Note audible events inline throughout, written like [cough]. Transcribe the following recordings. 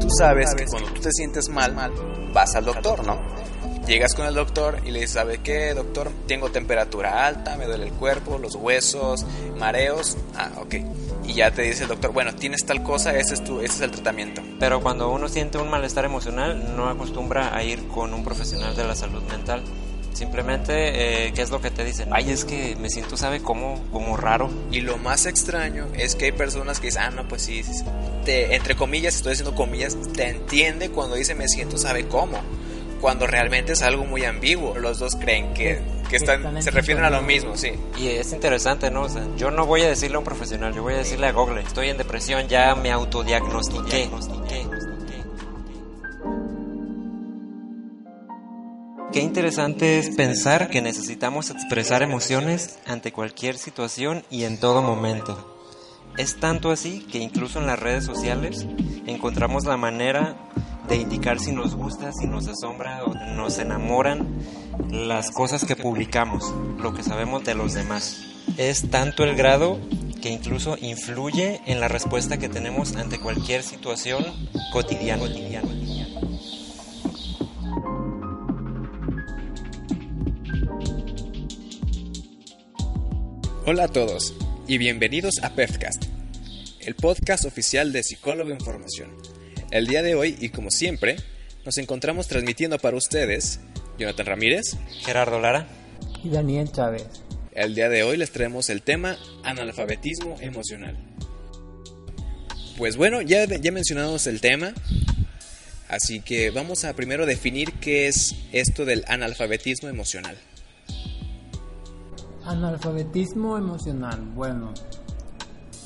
Tú sabes que cuando tú te sientes mal, vas al doctor, ¿no? Llegas con el doctor y le dices, ¿sabe qué, doctor? Tengo temperatura alta, me duele el cuerpo, los huesos, mareos. Ah, ok. Y ya te dice el doctor, bueno, tienes tal cosa, ese es, tu, ese es el tratamiento. Pero cuando uno siente un malestar emocional, no acostumbra a ir con un profesional de la salud mental. Simplemente, eh, ¿qué es lo que te dicen? Ay, es que me siento, ¿sabe cómo? Como raro. Y lo más extraño es que hay personas que dicen, ah, no, pues sí, sí, sí. Te, entre comillas, estoy diciendo comillas, te entiende cuando dice me siento, ¿sabe cómo? Cuando realmente es algo muy ambiguo. Los dos creen que, que están, se refieren a lo mismo, sí. Y es interesante, ¿no? O sea, yo no voy a decirle a un profesional, yo voy a decirle a Google, estoy en depresión, ya me autodiagnostiqué. Qué interesante es pensar que necesitamos expresar emociones ante cualquier situación y en todo momento. Es tanto así que incluso en las redes sociales encontramos la manera de indicar si nos gusta, si nos asombra o nos enamoran las cosas que publicamos, lo que sabemos de los demás. Es tanto el grado que incluso influye en la respuesta que tenemos ante cualquier situación cotidiana. cotidiana. Hola a todos y bienvenidos a PEFCAST, el podcast oficial de Psicólogo en Formación. El día de hoy, y como siempre, nos encontramos transmitiendo para ustedes Jonathan Ramírez. Gerardo Lara. Y Daniel Chávez. El día de hoy les traemos el tema analfabetismo emocional. Pues bueno, ya, ya mencionamos el tema, así que vamos a primero definir qué es esto del analfabetismo emocional. Analfabetismo emocional. Bueno,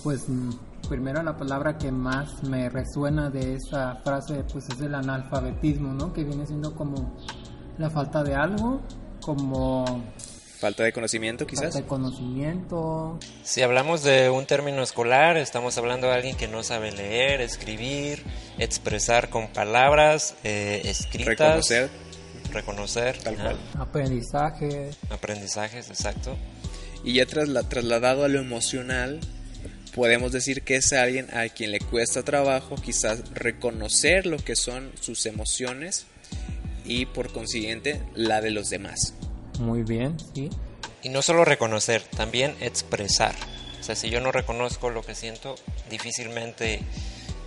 pues mm, primero la palabra que más me resuena de esa frase pues es el analfabetismo, ¿no? Que viene siendo como la falta de algo, como Falta de conocimiento quizás. falta de conocimiento. Si hablamos de un término escolar, estamos hablando de alguien que no sabe leer, escribir, expresar con palabras eh, escritas, Reconocer, reconocer, Tal cual. Aprendizaje. aprendizajes, exacto. Y ya trasla- trasladado a lo emocional, podemos decir que es alguien a quien le cuesta trabajo quizás reconocer lo que son sus emociones y por consiguiente la de los demás. Muy bien, sí. Y no solo reconocer, también expresar. O sea, si yo no reconozco lo que siento, difícilmente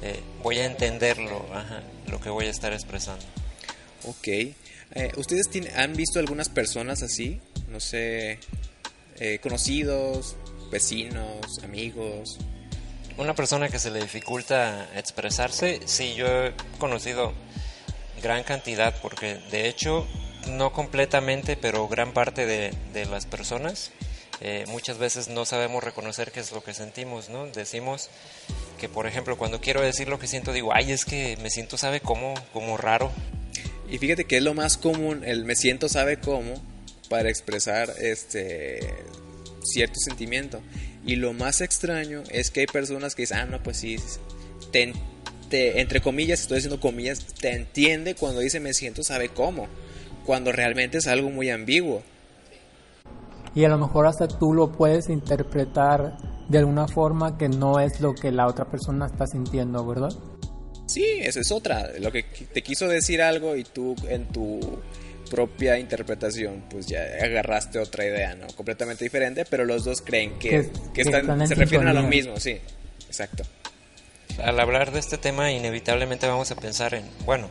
eh, voy a entenderlo, ajá, lo que voy a estar expresando. Ok. Eh, ¿Ustedes han visto algunas personas así? No sé, eh, conocidos, vecinos, amigos. Una persona que se le dificulta expresarse, sí, yo he conocido gran cantidad, porque de hecho, no completamente, pero gran parte de, de las personas eh, muchas veces no sabemos reconocer qué es lo que sentimos, ¿no? Decimos que, por ejemplo, cuando quiero decir lo que siento, digo, ay, es que me siento, ¿sabe cómo? Como raro. Y fíjate que es lo más común, el me siento sabe cómo, para expresar este cierto sentimiento. Y lo más extraño es que hay personas que dicen, ah, no, pues sí, te, entre comillas, estoy haciendo comillas, te entiende cuando dice me siento sabe cómo, cuando realmente es algo muy ambiguo. Y a lo mejor hasta tú lo puedes interpretar de alguna forma que no es lo que la otra persona está sintiendo, ¿verdad? Sí, esa es otra, lo que te quiso decir algo y tú en tu propia interpretación pues ya agarraste otra idea, ¿no? Completamente diferente, pero los dos creen que, Que- que que están, se refieren a lo mismo, sí, exacto. Al hablar de este tema, inevitablemente vamos a pensar en, bueno,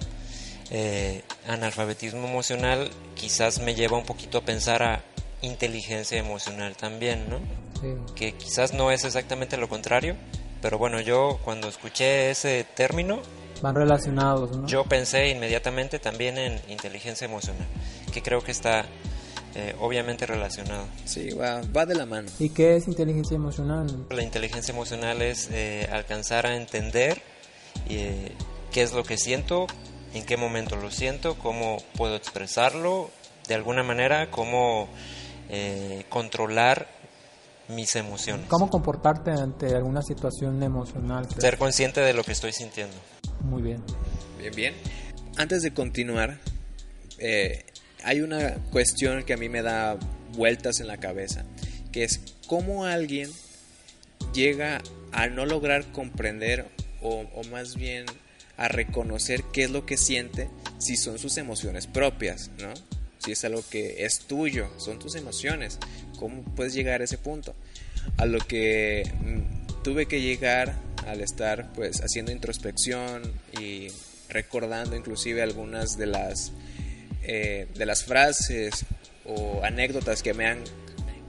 eh, analfabetismo emocional quizás me lleva un poquito a pensar a inteligencia emocional también, ¿no? Sí. Que quizás no es exactamente lo contrario, pero bueno, yo cuando escuché ese término, Van relacionados, ¿no? yo pensé inmediatamente también en inteligencia emocional, que creo que está eh, obviamente relacionado. Sí, va, va de la mano. ¿Y qué es inteligencia emocional? La inteligencia emocional es eh, alcanzar a entender eh, qué es lo que siento, en qué momento lo siento, cómo puedo expresarlo, de alguna manera, cómo eh, controlar mis emociones. ¿Cómo comportarte ante alguna situación emocional? Ser consciente de lo que estoy sintiendo. Muy bien. Bien, bien. Antes de continuar, eh, hay una cuestión que a mí me da vueltas en la cabeza, que es cómo alguien llega a no lograr comprender o, o más bien a reconocer qué es lo que siente si son sus emociones propias, ¿no? Si es algo que es tuyo, son tus emociones. ¿Cómo puedes llegar a ese punto? A lo que mm, tuve que llegar al estar pues haciendo introspección y recordando inclusive algunas de las eh, de las frases o anécdotas que me han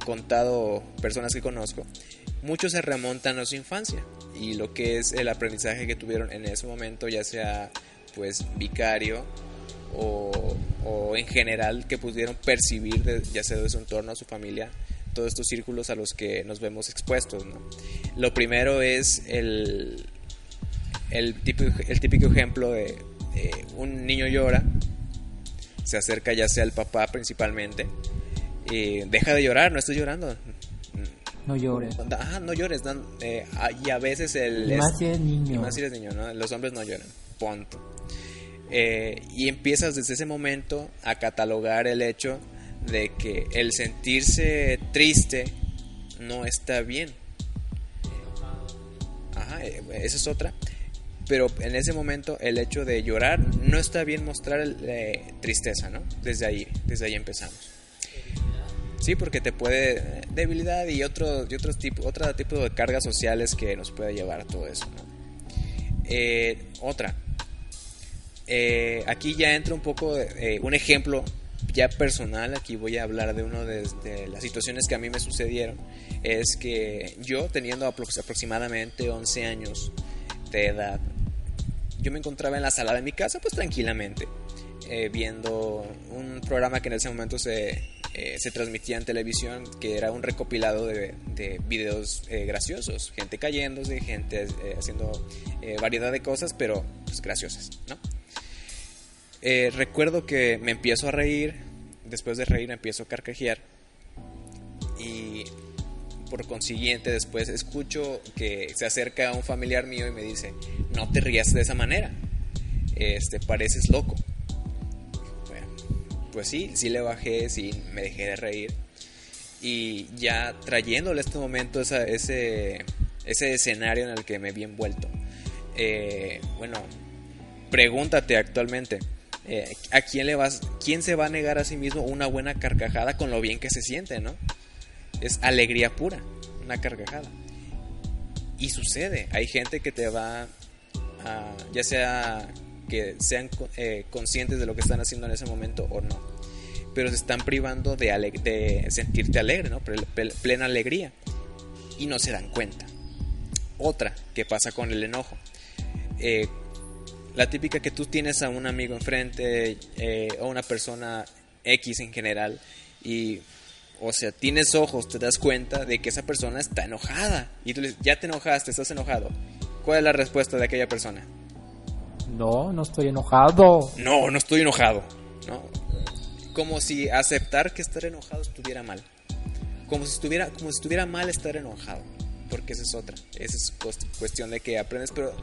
contado personas que conozco, muchos se remontan a su infancia y lo que es el aprendizaje que tuvieron en ese momento, ya sea pues vicario o, o en general que pudieron percibir de, ya sea de su entorno, a su familia, todos estos círculos a los que nos vemos expuestos. ¿no? Lo primero es el, el, típico, el típico ejemplo de un niño llora, se acerca ya sea el papá principalmente, y deja de llorar, no estoy llorando. No llores. Ajá, no llores. eh, y a veces el... Y más si eres niño. Y más si eres niño, ¿no? Los hombres no lloran. Punto. Eh, y empiezas desde ese momento a catalogar el hecho de que el sentirse triste no está bien. Ajá, eh, esa es otra. Pero en ese momento el hecho de llorar no está bien mostrar eh, tristeza, ¿no? Desde ahí, desde ahí empezamos. Sí, porque te puede debilidad y otro, y otro tipo, otro tipo de cargas sociales que nos puede llevar a todo eso. ¿no? Otra, eh, aquí ya entra un poco eh, un ejemplo ya personal. Aquí voy a hablar de una de, de, las situaciones que a mí me sucedieron. Es que yo, teniendo aproximadamente 11 años de edad, yo me encontraba en la sala de mi casa, pues tranquilamente, viendo un programa que en ese momento se eh, se transmitía en televisión, que era un recopilado de, de videos eh, graciosos, gente cayéndose, gente eh, haciendo variedad de cosas, pero pues, graciosas, recuerdo que me empiezo a reír, después de reír empiezo a carcajear y por consiguiente después escucho que se acerca un familiar mío y me dice, no te rías de esa manera, este, pareces loco pues sí, sí le bajé, sí me dejé de reír. Y ya trayéndole a este momento esa, ese, ese escenario en el que me vi envuelto. Eh, bueno, pregúntate actualmente, eh, ¿a quién le vas, quién se va a negar a sí mismo una buena carcajada con lo bien que se siente, no? Es alegría pura, una carcajada. Y sucede, hay gente que te va a, ya sea que sean eh, conscientes de lo que están haciendo en ese momento o no. Pero se están privando de, de sentirte alegre, ¿no? Plena alegría. Y no se dan cuenta. Otra que pasa con el enojo. Eh, la típica que tú tienes a un amigo enfrente eh, o una persona X en general y o sea, tienes ojos, te das cuenta de que esa persona está enojada y tú le dices, ya te enojaste, estás enojado. ¿Cuál es la respuesta de aquella persona? No, no estoy enojado. No, no estoy enojado. ¿no? Como si aceptar que estar enojado estuviera mal. Como si estuviera, como si estuviera mal estar enojado. Porque esa es otra. Esa es cuestión de que aprendes. Pero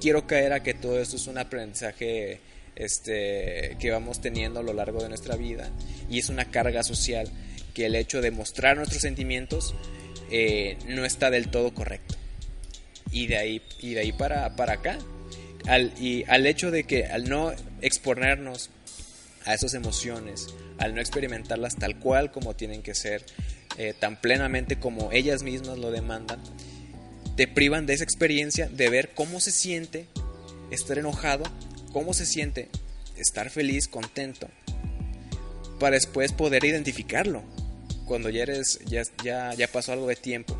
quiero caer a que todo esto es un aprendizaje este, que vamos teniendo a lo largo de nuestra vida. Y es una carga social. Que el hecho de mostrar nuestros sentimientos eh, no está del todo correcto. Y de ahí, y de ahí para, para acá al, y al hecho de que al no exponernos a esas emociones, al no experimentarlas tal cual como tienen que ser, eh, tan plenamente como ellas mismas lo demandan, te privan de esa experiencia de ver cómo se siente estar enojado, cómo se siente estar feliz, contento, para después poder identificarlo cuando ya eres ya, ya, ya pasó algo de tiempo.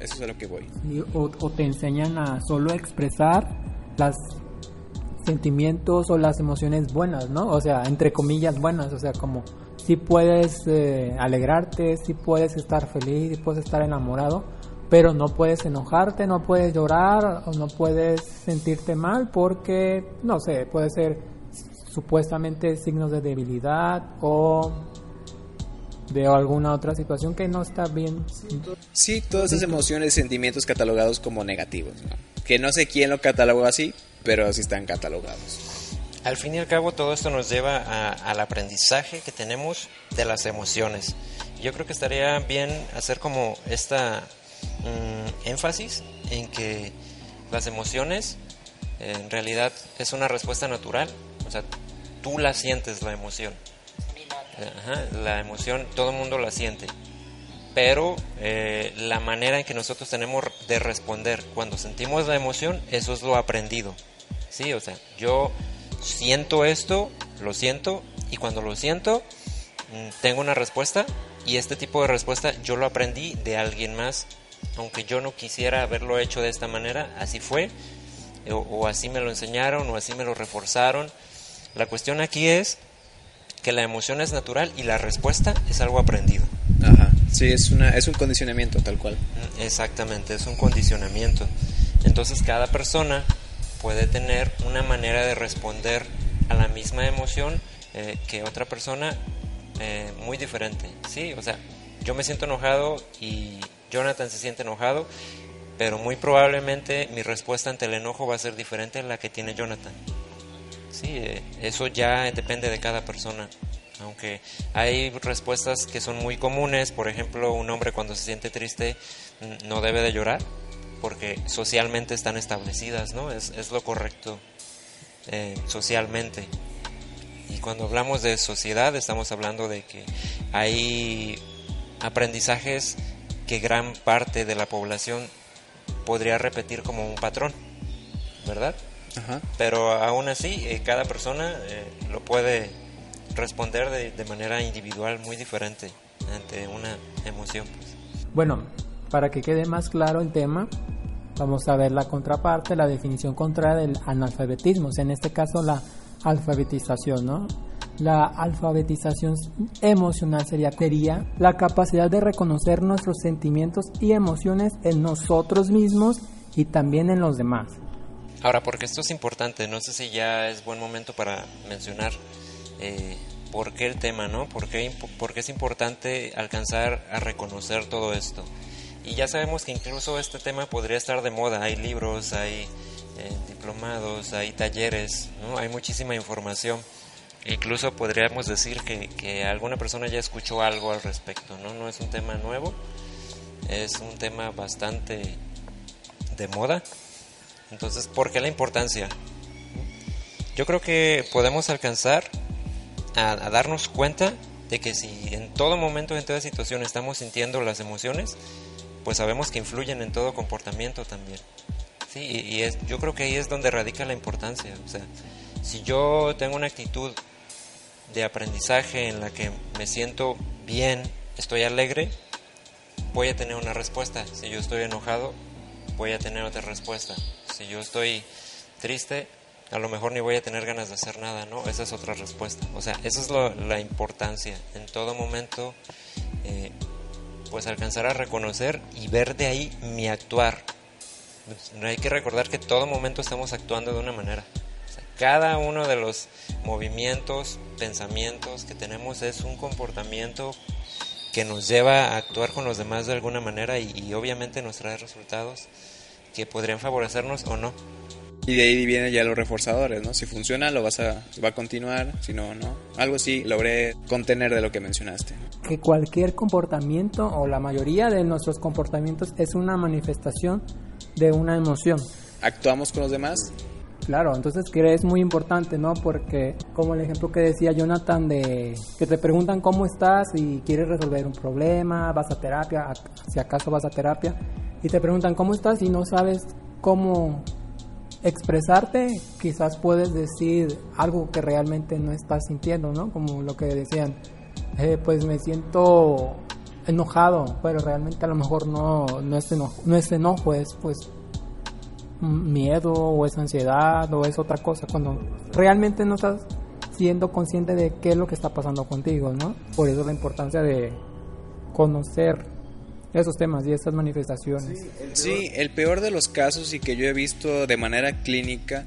Eso es a lo que voy. o, o te enseñan a solo expresar las sentimientos o las emociones buenas, ¿no? O sea, entre comillas buenas, o sea, como si puedes eh, alegrarte, si puedes estar feliz, si puedes estar enamorado, pero no puedes enojarte, no puedes llorar o no puedes sentirte mal porque, no sé, puede ser supuestamente signos de debilidad o de alguna otra situación que no está bien. Sí, todas esas emociones sentimientos catalogados como negativos, ¿no? Que no sé quién lo catalogó así, pero así están catalogados. Al fin y al cabo todo esto nos lleva a, al aprendizaje que tenemos de las emociones. Yo creo que estaría bien hacer como esta mm, énfasis en que las emociones en realidad es una respuesta natural, o sea, tú la sientes la emoción. Ajá, la emoción todo el mundo la siente, pero eh, la manera en que nosotros tenemos de responder cuando sentimos la emoción, eso es lo aprendido. Sí, o sea, yo siento esto, lo siento, y cuando lo siento, mm, tengo una respuesta, y este tipo de respuesta yo lo aprendí de alguien más, aunque yo no quisiera haberlo hecho de esta manera, así fue, o, o así me lo enseñaron, o así me lo reforzaron. La cuestión aquí es que la emoción es natural y la respuesta es algo aprendido. Sí, es, una, es un condicionamiento tal cual. Mm, Exactamente, es un condicionamiento. Entonces cada persona puede tener una manera de responder a la misma emoción eh, que otra persona eh, muy diferente. Sí, o sea, yo me siento enojado y Jonathan se siente enojado, pero muy probablemente mi respuesta ante el enojo va a ser diferente a la que tiene Jonathan. Sí, eh, eso ya depende de cada persona. Aunque hay respuestas que son muy comunes, por ejemplo, un hombre cuando se siente triste mm, no debe de llorar, porque socialmente están establecidas, ¿no? Es, es lo correcto eh, socialmente. Y cuando hablamos de sociedad estamos hablando de que hay aprendizajes que gran parte de la población podría repetir como un patrón, ¿verdad? Ajá. Pero aún así, eh, cada persona eh, lo puede responder de, de manera individual muy diferente ante una emoción. pues. Bueno, para que quede más claro el tema, vamos a ver la contraparte, la definición contraria del analfabetismo, o sea, en este caso la alfabetización, ¿no? La alfabetización emocional sería, sería la capacidad de reconocer nuestros sentimientos y emociones en nosotros mismos y también en los demás. Ahora, porque esto es importante, no sé si ya es buen momento para mencionar eh, por qué el tema, ¿no? ¿Por qué, por qué es importante alcanzar a reconocer todo esto? Y ya sabemos que incluso este tema podría estar de moda. Hay libros, hay eh, diplomados, hay talleres, ¿no? Hay muchísima información. Incluso podríamos decir que, que alguna persona ya escuchó algo al respecto, ¿no? No es un tema nuevo, es un tema bastante de moda. Entonces, ¿por qué la importancia? Yo creo que podemos alcanzar a, darnos cuenta de que si en todo momento, en toda situación estamos sintiendo las emociones, pues sabemos que influyen en todo comportamiento también. Sí, y, y es, yo creo que ahí es donde radica la importancia. O sea, si yo tengo una actitud de aprendizaje en la que me siento bien, estoy alegre, voy a tener una respuesta. Si yo estoy enojado, voy a tener otra respuesta. Si yo estoy triste, a lo mejor ni voy a tener ganas de hacer nada, ¿no? Esa es otra respuesta. O sea, esa es la importancia. En todo momento, eh, pues alcanzar a reconocer y ver de ahí mi actuar. Pues, hay que recordar que todo momento estamos actuando de una manera. Cada uno de los movimientos, pensamientos que tenemos es un comportamiento que nos lleva a actuar con los demás de alguna manera y, y obviamente nos trae resultados que podrían favorecernos o no. Y de ahí vienen ya los reforzadores, ¿no? Si funciona, lo vas a, va a continuar, si no, no. Algo así logré contener de lo que mencionaste. Que cualquier comportamiento o la mayoría de nuestros comportamientos es una manifestación de una emoción. Actuamos con los demás, Claro, entonces que es muy importante, ¿no? Porque como el ejemplo que decía Jonathan de que te preguntan cómo estás y quieres resolver un problema, vas a terapia, si acaso vas a terapia, y te preguntan cómo estás y no sabes cómo expresarte, quizás puedes decir algo que realmente no estás sintiendo, ¿no? Como lo que decían, eh, pues me siento enojado, pero realmente a lo mejor no, no, es, enojo, no es enojo, es pues miedo o es ansiedad o es otra cosa cuando realmente no estás siendo consciente de qué es lo que está pasando contigo, ¿no? Por eso la importancia de conocer esos temas y esas manifestaciones. Sí, el peor de los casos y que yo he visto de manera clínica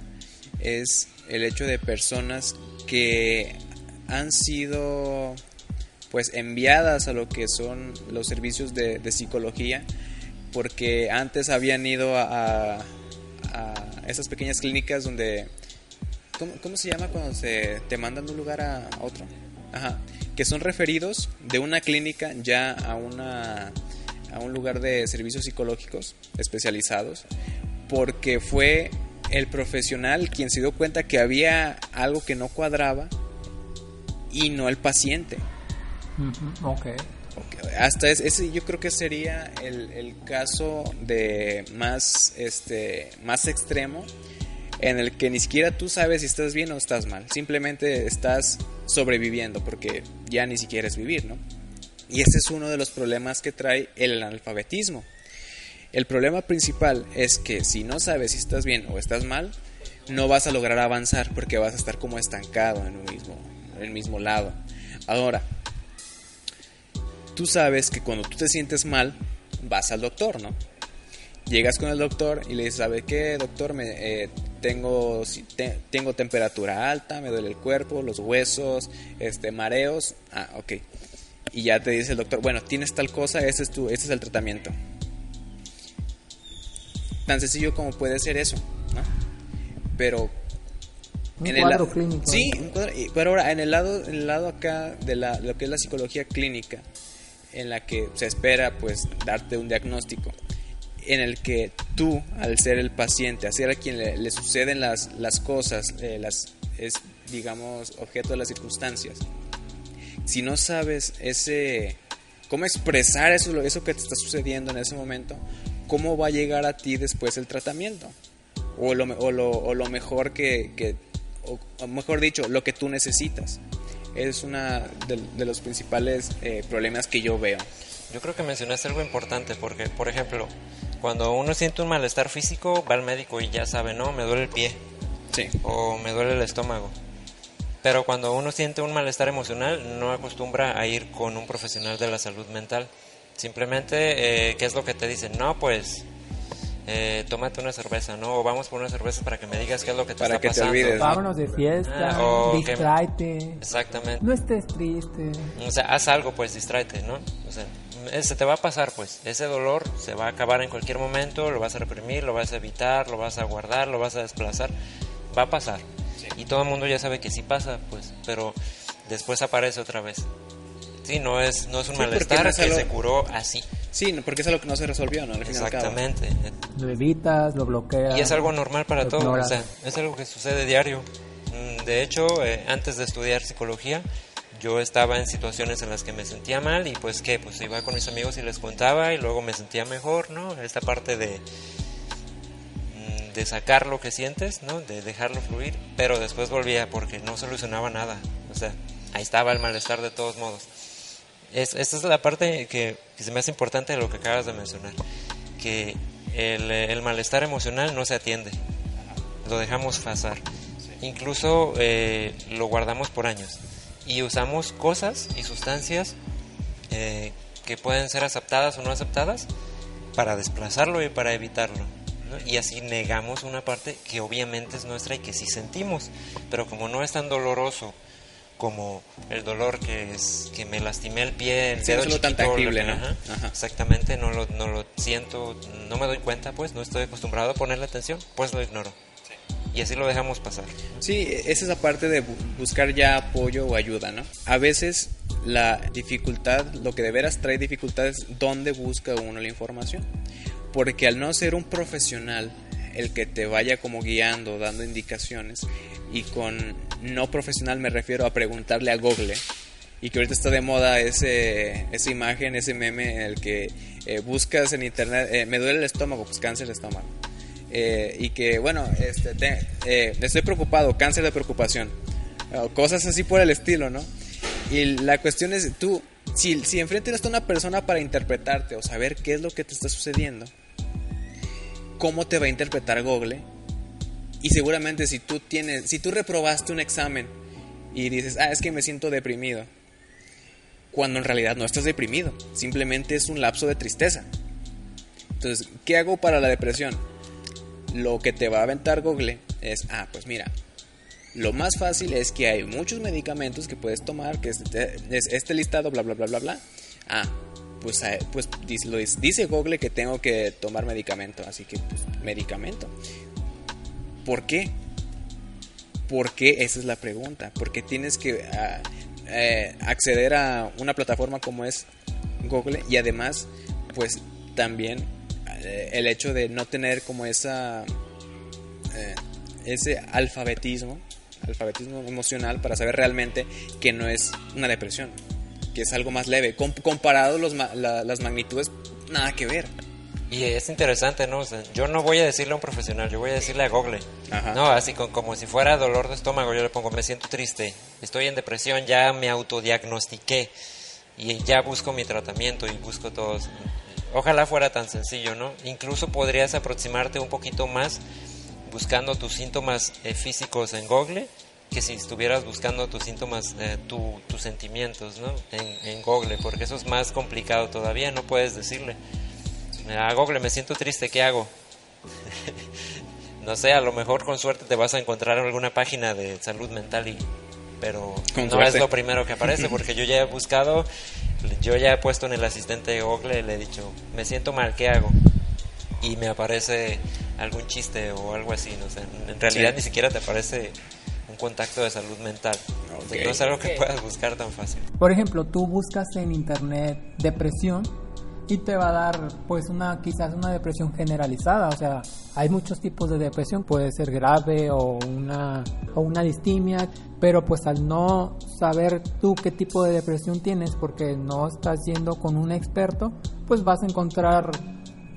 es el hecho de personas que han sido pues enviadas a lo que son los servicios de, psicología porque antes habían ido a, a- esas pequeñas clínicas donde ¿cómo, cómo se llama cuando se te mandan de un lugar a otro? Ajá, que son referidos de una clínica ya a una a un lugar de servicios psicológicos especializados porque fue el profesional quien se dio cuenta que había algo que no cuadraba y no el paciente. Ujú, ok. Ok, Hasta es- ese yo creo que sería el, el caso de más este más extremo en el que ni siquiera tú sabes si estás bien o estás mal, simplemente estás sobreviviendo porque ya ni siquiera es vivir, ¿no? Y ese es uno de los problemas que trae el analfabetismo. El problema principal es que si no sabes si estás bien o estás mal, no vas a lograr avanzar porque vas a estar como estancado en el mismo lado. Ahora, tú sabes que cuando tú te sientes mal, vas al doctor, ¿no? Llegas con el doctor y le dices, ¿sabe qué, doctor? Me, eh, tengo, te- tengo temperatura alta, me duele el cuerpo, los huesos, este, mareos. Ah, ok. Y ya te dice el doctor, bueno, tienes tal cosa, ese es, tu, ese es el tratamiento. Tan sencillo como puede ser eso, ¿no? Pero Un en el cuadro la- clínico. Sí, un cuadro- y- pero ahora en el lado, en el lado acá de la, lo que es la psicología clínica, en la que se espera pues darte un diagnóstico, en el que tú, al ser el paciente, a ser a quien le, le suceden las, las cosas, eh, las, es digamos objeto de las circunstancias, si no sabes ese cómo expresar eso, eso que te está sucediendo en ese momento, cómo va a llegar a ti después el tratamiento o lo, o lo, o lo mejor que, que- o, mejor dicho, lo que tú necesitas. Es una de, de los principales eh, problemas que yo veo. Yo creo que mencionaste algo importante porque, por ejemplo, cuando uno siente un malestar físico, va al médico y ya sabe, no, me duele el pie Sí. o me duele el estómago. Pero cuando uno siente un malestar emocional, no acostumbra a ir con un profesional de la salud mental. Simplemente, eh, ¿qué es lo que te dicen? No, pues, eh, tómate una cerveza, ¿no? O vamos por una cerveza para que me digas qué es lo que te Para está que te pasando. olvides, ¿no? Vámonos de fiesta, Ah, o que- distráete. Exactamente. No estés triste. O sea, haz algo, pues, distráete, ¿no? O sea, eh, se te va a pasar, pues. Ese dolor se va a acabar en cualquier momento, lo vas a reprimir, lo vas a evitar, lo vas a guardar, lo vas a desplazar. Va a pasar. Y todo el mundo ya sabe que sí pasa, pues, pero después aparece otra vez. Sí, no es, no es un Sí, malestar no es que se curó así. Sí, no, porque es algo que no se resolvió, ¿no? Al. Exactamente. Lo evitas, lo bloqueas. Y es algo normal para todos, o sea, es algo que sucede diario. Mm, De hecho, eh, antes de estudiar psicología, yo estaba en situaciones en las que me sentía mal y pues qué, pues iba con mis amigos y les contaba y luego me sentía mejor, ¿no? Esta parte de de sacar lo que sientes, ¿no? De dejarlo fluir, pero después volvía porque no solucionaba nada, o sea, ahí estaba el malestar de todos modos. Es, esta es la parte que, que se me hace importante de lo que acabas de mencionar, que el, el malestar emocional no se atiende, lo dejamos pasar, incluso eh, lo guardamos por años y usamos cosas y sustancias eh, que pueden ser aceptadas o no aceptadas para desplazarlo y para evitarlo. ¿No? Y así negamos una parte que obviamente es nuestra y que sí sentimos, pero como no es tan doloroso como el dolor que es que me lastimé el pie, el Sí, dedo no es algo tan chiquito, tangible, ¿no? ajá, Ajá. exactamente, no lo, no lo siento, no me doy cuenta, pues no estoy acostumbrado a ponerle atención, pues lo ignoro. Y así lo dejamos pasar. Sí, esa es la parte de bu- buscar ya apoyo o ayuda, ¿no? A veces la dificultad, lo que de veras trae dificultad es dónde busca uno la información. Porque al no ser un profesional el que te vaya como guiando, dando indicaciones, y con no profesional me refiero a preguntarle a Google, y que ahorita está de moda ese, esa imagen, ese meme en el que eh, buscas en internet, eh, me duele el estómago, pues cáncer de estómago. Eh, y que, bueno, este, te- eh, estoy preocupado, cáncer de preocupación. Cosas así por el estilo, ¿no? Y la cuestión es, tú, si, si enfrente está una persona para interpretarte o saber qué es lo que te está sucediendo, ¿cómo te va a interpretar Google? Y seguramente si tú tienes, si tú reprobaste un examen y dices, ah, es que me siento deprimido, cuando en realidad no estás deprimido, simplemente es un lapso de tristeza. Entonces, ¿qué hago para la depresión? Lo que te va a aventar Google es, ah, pues mira, lo más fácil es que hay muchos medicamentos que puedes tomar, que es, es este listado, bla, bla, bla, bla, bla. Ah, pues, eh, pues lo dice, Google que tengo que tomar medicamento, así que pues medicamento. ¿Por qué? ¿Por qué? Esa es la pregunta. Porque tienes que ah, eh, acceder a una plataforma como es Google y además, pues también eh, el hecho de no tener como esa ese alfabetismo, alfabetismo emocional para saber realmente que no es una depresión, que es algo más leve. comparado los, las magnitudes, nada que ver. Y es interesante, ¿no? yo no voy a decirle a un profesional, yo voy a decirle a Google. No, así como si fuera dolor de estómago, yo le pongo, me siento triste, estoy en depresión, ya me autodiagnostiqué y ya busco mi tratamiento y busco todo. Ojalá fuera tan sencillo, ¿no? Incluso podrías aproximarte un poquito más buscando tus síntomas eh, físicos en Google que si estuvieras buscando tus síntomas, eh, tus sentimientos, ¿no? En, en Google, porque eso es más complicado todavía, no puedes decirle a Google me siento triste, ¿qué hago? [laughs] no sé, a lo mejor con suerte te vas a encontrar alguna página de salud mental y pero no es lo primero que aparece [laughs] porque yo ya he buscado, yo ya he puesto en el asistente de Google y le he dicho, me siento mal, ¿qué hago? Y me aparece algún chiste o algo así, no sé, en realidad ni siquiera te aparece contacto de salud mental. no es algo que puedas buscar tan fácil. Por ejemplo, tú buscas en internet depresión y te va a dar pues una quizás una depresión generalizada, o sea, hay muchos tipos de depresión, puede ser grave o una o una distimia, pero pues al no saber tú qué tipo de depresión tienes porque no estás yendo con un experto, pues vas a encontrar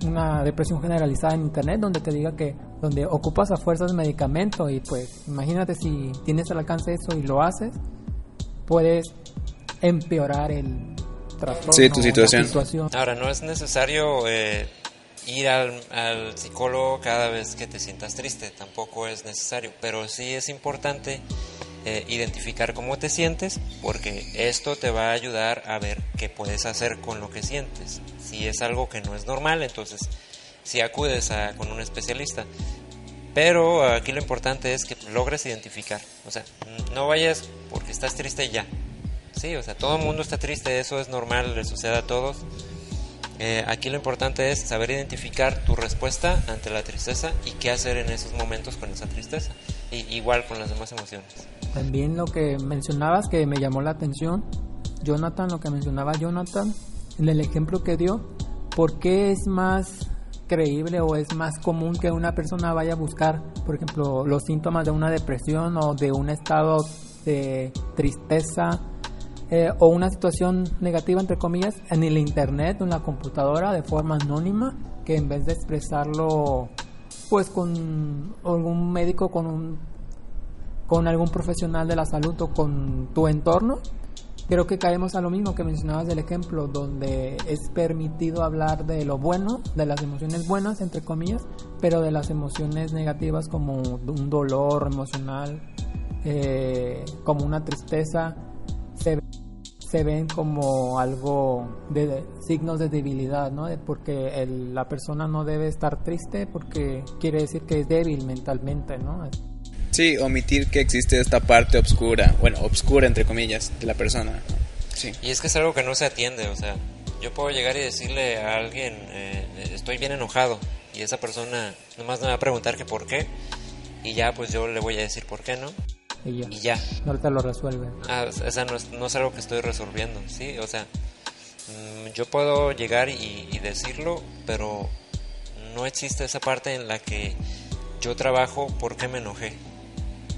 una depresión generalizada en internet donde te diga que donde ocupas a fuerzas medicamento y pues imagínate si tienes al alcance eso y lo haces, puedes empeorar el sí, tu situación. Ahora, no es necesario eh, ir al, psicólogo cada vez que te sientas triste, tampoco es necesario, pero sí es importante eh, identificar cómo te sientes, porque esto te va a ayudar a ver qué puedes hacer con lo que sientes. Si es algo que no es normal, entonces si acudes a, con un especialista. Pero aquí lo importante es que logres identificar. O sea, no vayas porque estás triste ya sí, o sea, todo el mundo está triste, eso es normal, le sucede a todos. Eh, aquí lo importante es saber identificar tu respuesta ante la tristeza y qué hacer en esos momentos con esa tristeza, y, igual con las demás emociones. También lo que mencionabas que me llamó la atención, Jonathan, lo que mencionaba Jonathan, en el ejemplo que dio, ¿por qué es más creíble o es más común que una persona vaya a buscar, por ejemplo, los síntomas de una depresión o de un estado de tristeza eh, o una situación negativa, entre comillas, en el internet en la computadora de forma anónima, que en vez de expresarlo pues con algún médico, con, un, con algún profesional de la salud o con tu entorno, creo que caemos a lo mismo que mencionabas del ejemplo, donde es permitido hablar de lo bueno, de las emociones buenas, entre comillas, pero de las emociones negativas como un dolor emocional, eh, como una tristeza, se se ven como algo de, signos de debilidad, ¿no? Porque la persona no debe estar triste porque quiere decir que es débil mentalmente, ¿no? Sí, omitir que existe esta parte oscura, bueno, obscura entre comillas, de la persona. Sí. Y es que es algo que no se atiende, o sea, yo puedo llegar y decirle a alguien, eh, estoy bien enojado, y esa persona nomás me va a preguntar que por qué, y ya pues yo le voy a decir por qué, ¿no? y ya. No te lo resuelve. Ah, o sea, no es, no es algo que estoy resolviendo, ¿sí? O sea, mm, yo puedo llegar y, y, decirlo, pero no existe esa parte en la que yo trabajo porque me enojé.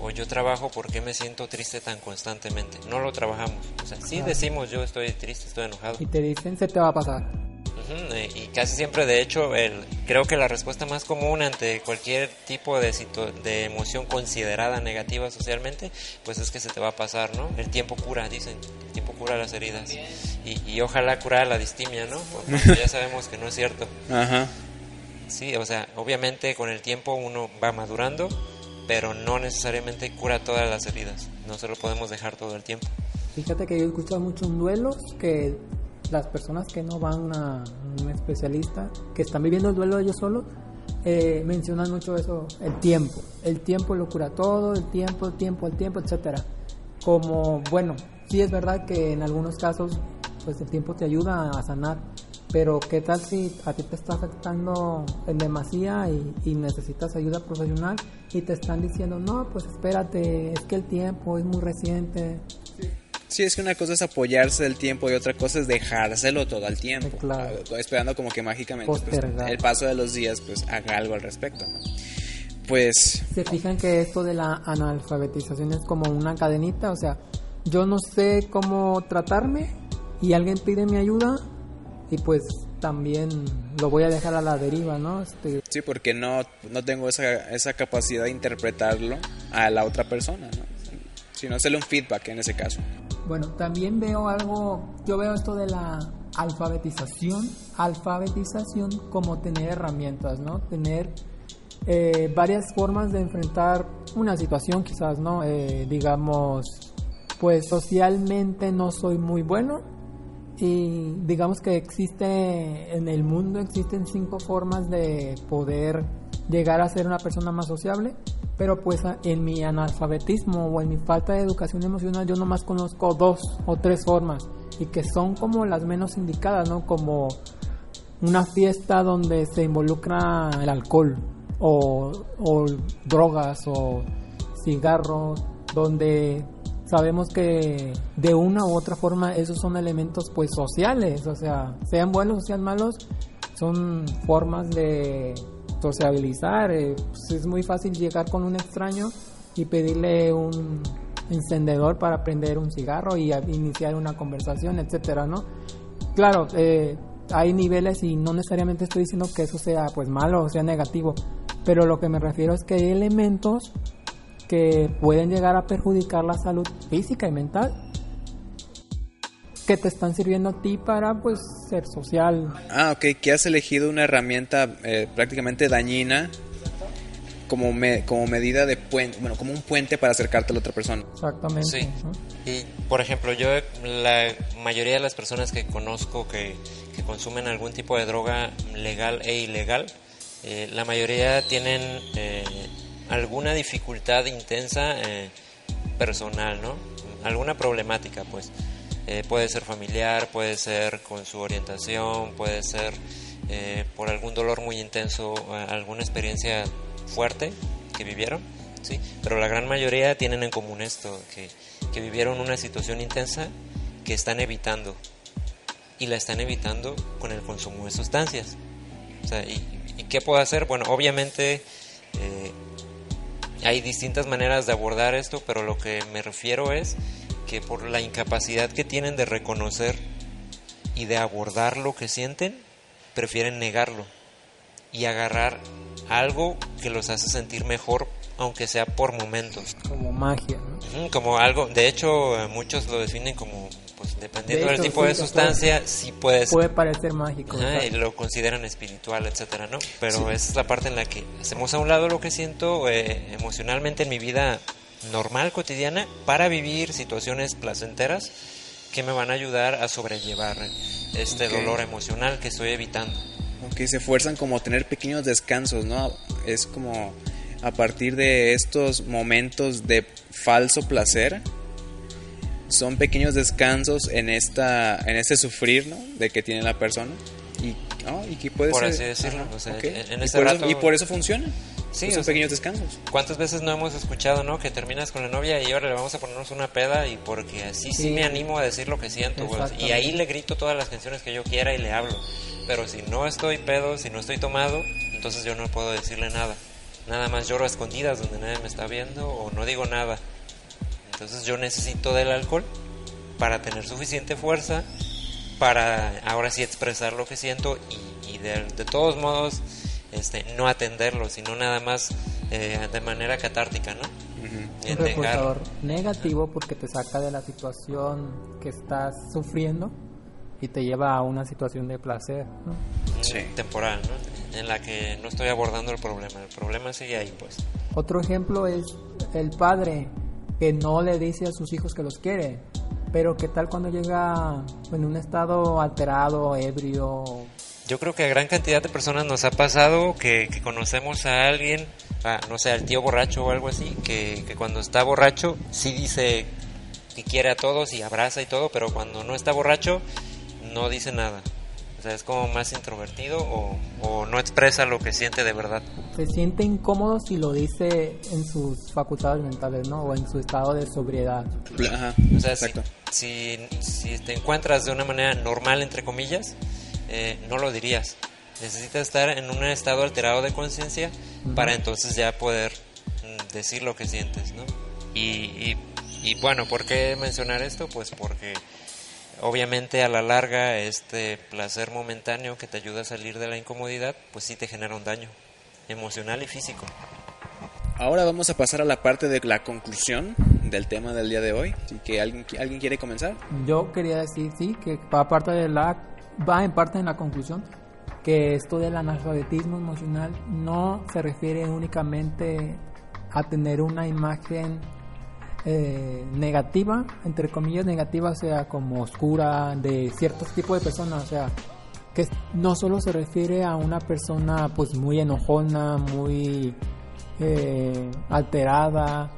O yo trabajo porque me siento triste tan constantemente. No lo trabajamos. O sea, sí decimos yo estoy triste, estoy enojado. Y te dicen se te va a pasar. Eh, y casi siempre, de hecho, el, creo que la respuesta más común ante cualquier tipo de, de emoción considerada negativa socialmente, pues es que se te va a pasar, ¿no? El tiempo cura, dicen, el tiempo cura las heridas. Y, y ojalá cura la distimia, ¿no? Porque ya sabemos que no es cierto. [laughs] Ajá. Sí, o sea, obviamente con el tiempo uno va madurando, pero no necesariamente cura todas las heridas. No se lo podemos dejar todo el tiempo. Fíjate que yo he escuchado mucho en duelos que las personas que no van a un especialista, que están viviendo el duelo ellos solos, eh, mencionan mucho eso, el tiempo. El tiempo lo cura todo, el tiempo, el tiempo, el tiempo, etcétera. Como, bueno, sí es verdad que en algunos casos, pues el tiempo te ayuda a sanar, pero ¿qué tal si a ti te está afectando en demasía y, y, necesitas ayuda profesional y te están diciendo, no, pues espérate, es que el tiempo es muy reciente? Sí, es que una cosa es apoyarse del tiempo y otra cosa es dejárselo todo el tiempo. Claro. Ah, Esperando como que mágicamente pues, el paso de los días pues haga algo al respecto. ¿no? Pues Se fijan que esto de la analfabetización es como una cadenita, o sea, yo no sé cómo tratarme y alguien pide mi ayuda y pues también lo voy a dejar a la deriva, ¿no? Este, sí, porque no, no tengo esa, esa capacidad de interpretarlo a la otra persona, ¿no? Sino hacerle un feedback en ese caso. Bueno, también veo algo, yo veo esto de la alfabetización, alfabetización como tener herramientas, ¿no? Tener eh, varias formas de enfrentar una situación quizás, ¿no? Eh, digamos, pues socialmente no soy muy bueno y digamos que existe en el mundo, existen cinco formas de poder llegar a ser una persona más sociable, pero pues en mi analfabetismo o en mi falta de educación emocional yo nomás conozco dos o tres formas y que son como las menos indicadas, ¿no? Como una fiesta donde se involucra el alcohol o, o drogas o cigarros, donde sabemos que de una u otra forma esos son elementos pues sociales, o sea, sean buenos o sean malos, son formas de sociabilizar, eh, pues, es muy fácil llegar con un extraño y pedirle un encendedor para prender un cigarro y iniciar una conversación, etcétera, ¿no? Claro, eh, hay niveles y no necesariamente estoy diciendo que eso sea pues malo o sea negativo, pero lo que me refiero es que hay elementos que pueden llegar a perjudicar la salud física y mental que te están sirviendo a ti para pues ser social. Ah, ok, que has elegido una herramienta eh, prácticamente dañina como, me- como medida de puente, bueno, como un puente para acercarte a la otra persona. Exactamente. Sí. Y, por ejemplo, yo, la mayoría de las personas que conozco que, que consumen algún tipo de droga legal e ilegal, eh, la mayoría tienen eh, alguna dificultad intensa eh, personal, ¿no? Alguna problemática, pues. Eh, puede ser familiar, puede ser con su orientación, puede ser eh, por algún dolor muy intenso, eh, alguna experiencia fuerte que vivieron, ¿sí? Pero la gran mayoría tienen en común esto, que, que vivieron una situación intensa que están evitando. Y la están evitando con el consumo de sustancias. O sea, ¿y, y qué puedo hacer? Bueno, obviamente eh, hay distintas maneras de abordar esto, pero lo que me refiero es que por la incapacidad que tienen de reconocer y de abordar lo que sienten, prefieren negarlo y agarrar algo que los hace sentir mejor, aunque sea por momentos. Como magia, ¿no? Como algo, de hecho, eh, muchos lo definen como, pues dependiendo De del hecho, tipo sí, de sustancia, sí puede ser Puede parecer mágico. Ajá, y lo consideran espiritual, etcétera, ¿no? Pero esa es la parte en la que hacemos a un lado lo que siento eh, emocionalmente en mi vida normal, cotidiana, para vivir situaciones placenteras que me van a ayudar a sobrellevar este Ok. dolor emocional que estoy evitando. Ok, se esfuerzan como a tener pequeños descansos, ¿no? Es como a partir de estos momentos de falso placer, son pequeños descansos en esta en este sufrir, ¿no? De que tiene la persona y, ¿no? y que puede Por ser- así decirlo, Ajá, o sea, ok. en- en y, ese por rato- eso, y por eso funciona. Sí, Pues son sea, pequeños descansos. ¿Cuántas veces no hemos escuchado, no? Que terminas con la novia y ahora le vamos a ponernos una peda y porque así sí, Sí. me animo a decir lo que siento, pues, y ahí le grito todas las canciones que yo quiera y le hablo. Pero si no estoy pedo, si no estoy tomado, entonces yo no puedo decirle nada. Nada más lloro a escondidas donde nadie me está viendo o no digo nada. Entonces yo necesito del alcohol para tener suficiente fuerza para ahora sí expresar lo que siento y, y de, de todos modos este, no atenderlo, sino nada más eh, de manera catártica, ¿no? Ujú. un En dejar- reforzador negativo porque te saca de la situación que estás sufriendo y te lleva a una situación de placer. ¿no? Sí. temporal, ¿no? En la que no estoy abordando el problema, el problema sigue ahí, pues. Otro ejemplo es el padre que no le dice a sus hijos que los quiere, pero qué tal cuando llega en un estado alterado, ebrio, Yo creo que a gran cantidad de personas nos ha pasado que, conocemos a alguien, no sé, al tío borracho o algo así, que, que cuando está borracho sí dice que quiere a todos y abraza y todo, pero cuando no está borracho no dice nada. O sea, es como más introvertido o, o no expresa lo que siente de verdad. Se siente incómodo si lo dice en sus facultades mentales, ¿no? O en su estado de sobriedad. Ajá, O sea, si, exacto. si, si te encuentras de una manera normal, entre comillas, eh, no lo dirías. Necesitas estar en un estado alterado de conciencia para entonces ya poder mm, decir lo que sientes, ¿no? Y, y, y bueno, ¿por qué mencionar esto? Pues porque obviamente a la larga este placer momentáneo que te ayuda a salir de la incomodidad, pues sí te genera un daño emocional y físico. Ahora vamos a pasar a la parte de la conclusión del tema del día de hoy. Así que alguien, alguien quiere comenzar. Yo quería decir, sí, que va parte de la va en parte en la conclusión que esto del analfabetismo emocional no se refiere únicamente a tener una imagen eh, negativa, entre comillas negativa, sea, como oscura de ciertos tipos de personas, o sea, que no solo se refiere a una persona pues muy enojona, muy eh, alterada.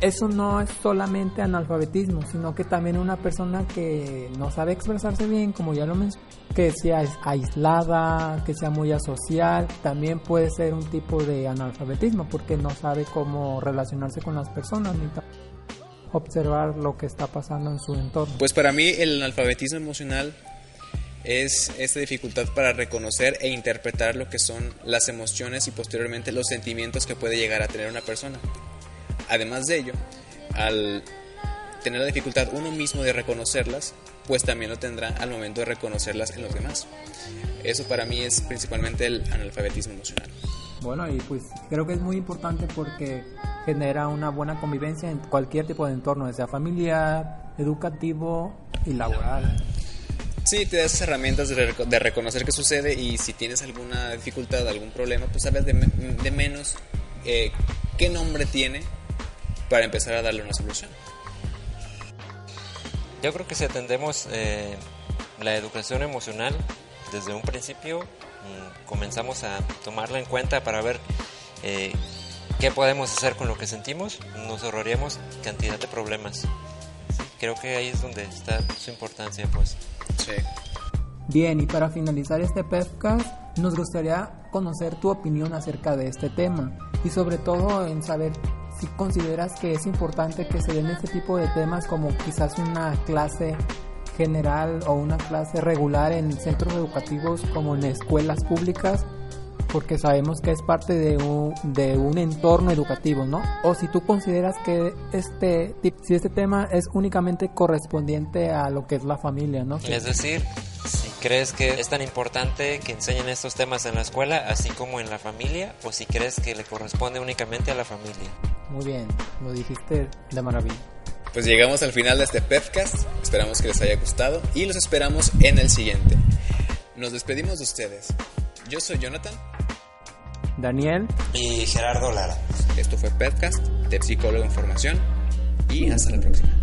Eso no es solamente analfabetismo, sino que también una persona que no sabe expresarse bien, como ya lo mencioné, que sea aislada, que sea muy asocial, también puede ser un tipo de analfabetismo porque no sabe cómo relacionarse con las personas ni observar lo que está pasando en su entorno. Pues para mí el analfabetismo emocional es esta dificultad para reconocer e interpretar lo que son las emociones y posteriormente los sentimientos que puede llegar a tener una persona. Además de ello, al tener la dificultad uno mismo de reconocerlas, pues también lo tendrá al momento de reconocerlas en los demás. Eso para mí es principalmente el analfabetismo emocional. Bueno, y pues creo que es muy importante porque genera una buena convivencia en cualquier tipo de entorno, sea familiar, educativo y laboral. Sí, te das herramientas de, de reconocer qué sucede y si tienes alguna dificultad, algún problema, pues sabes de, me- de menos eh, qué nombre tiene para empezar a darle una solución. Yo creo que si atendemos eh, la educación emocional desde un principio, comenzamos a tomarla en cuenta para ver eh, qué podemos hacer con lo que sentimos, nos ahorraríamos cantidad de problemas. Creo que ahí es donde está su importancia, pues. Sí. Bien, y para finalizar este podcast, nos gustaría conocer tu opinión acerca de este tema y sobre todo en saber si consideras que es importante que se den este tipo de temas como quizás una clase general o una clase regular en centros educativos como en escuelas públicas porque sabemos que es parte de un, de un entorno educativo, ¿no? O si tú consideras que este, si este tema es únicamente correspondiente a lo que es la familia, ¿no? Es decir, si crees que es tan importante que enseñen estos temas en la escuela, así como en la familia, o si crees que le corresponde únicamente a la familia. Muy bien, lo dijiste de maravilla. Pues llegamos al final de este podcast. Esperamos que les haya gustado y los esperamos en el siguiente. Nos despedimos de ustedes. Yo soy Jonathan. Daniel, Y Gerardo Lara. Esto fue Podcast de Psicólogo en Formación y hasta la próxima.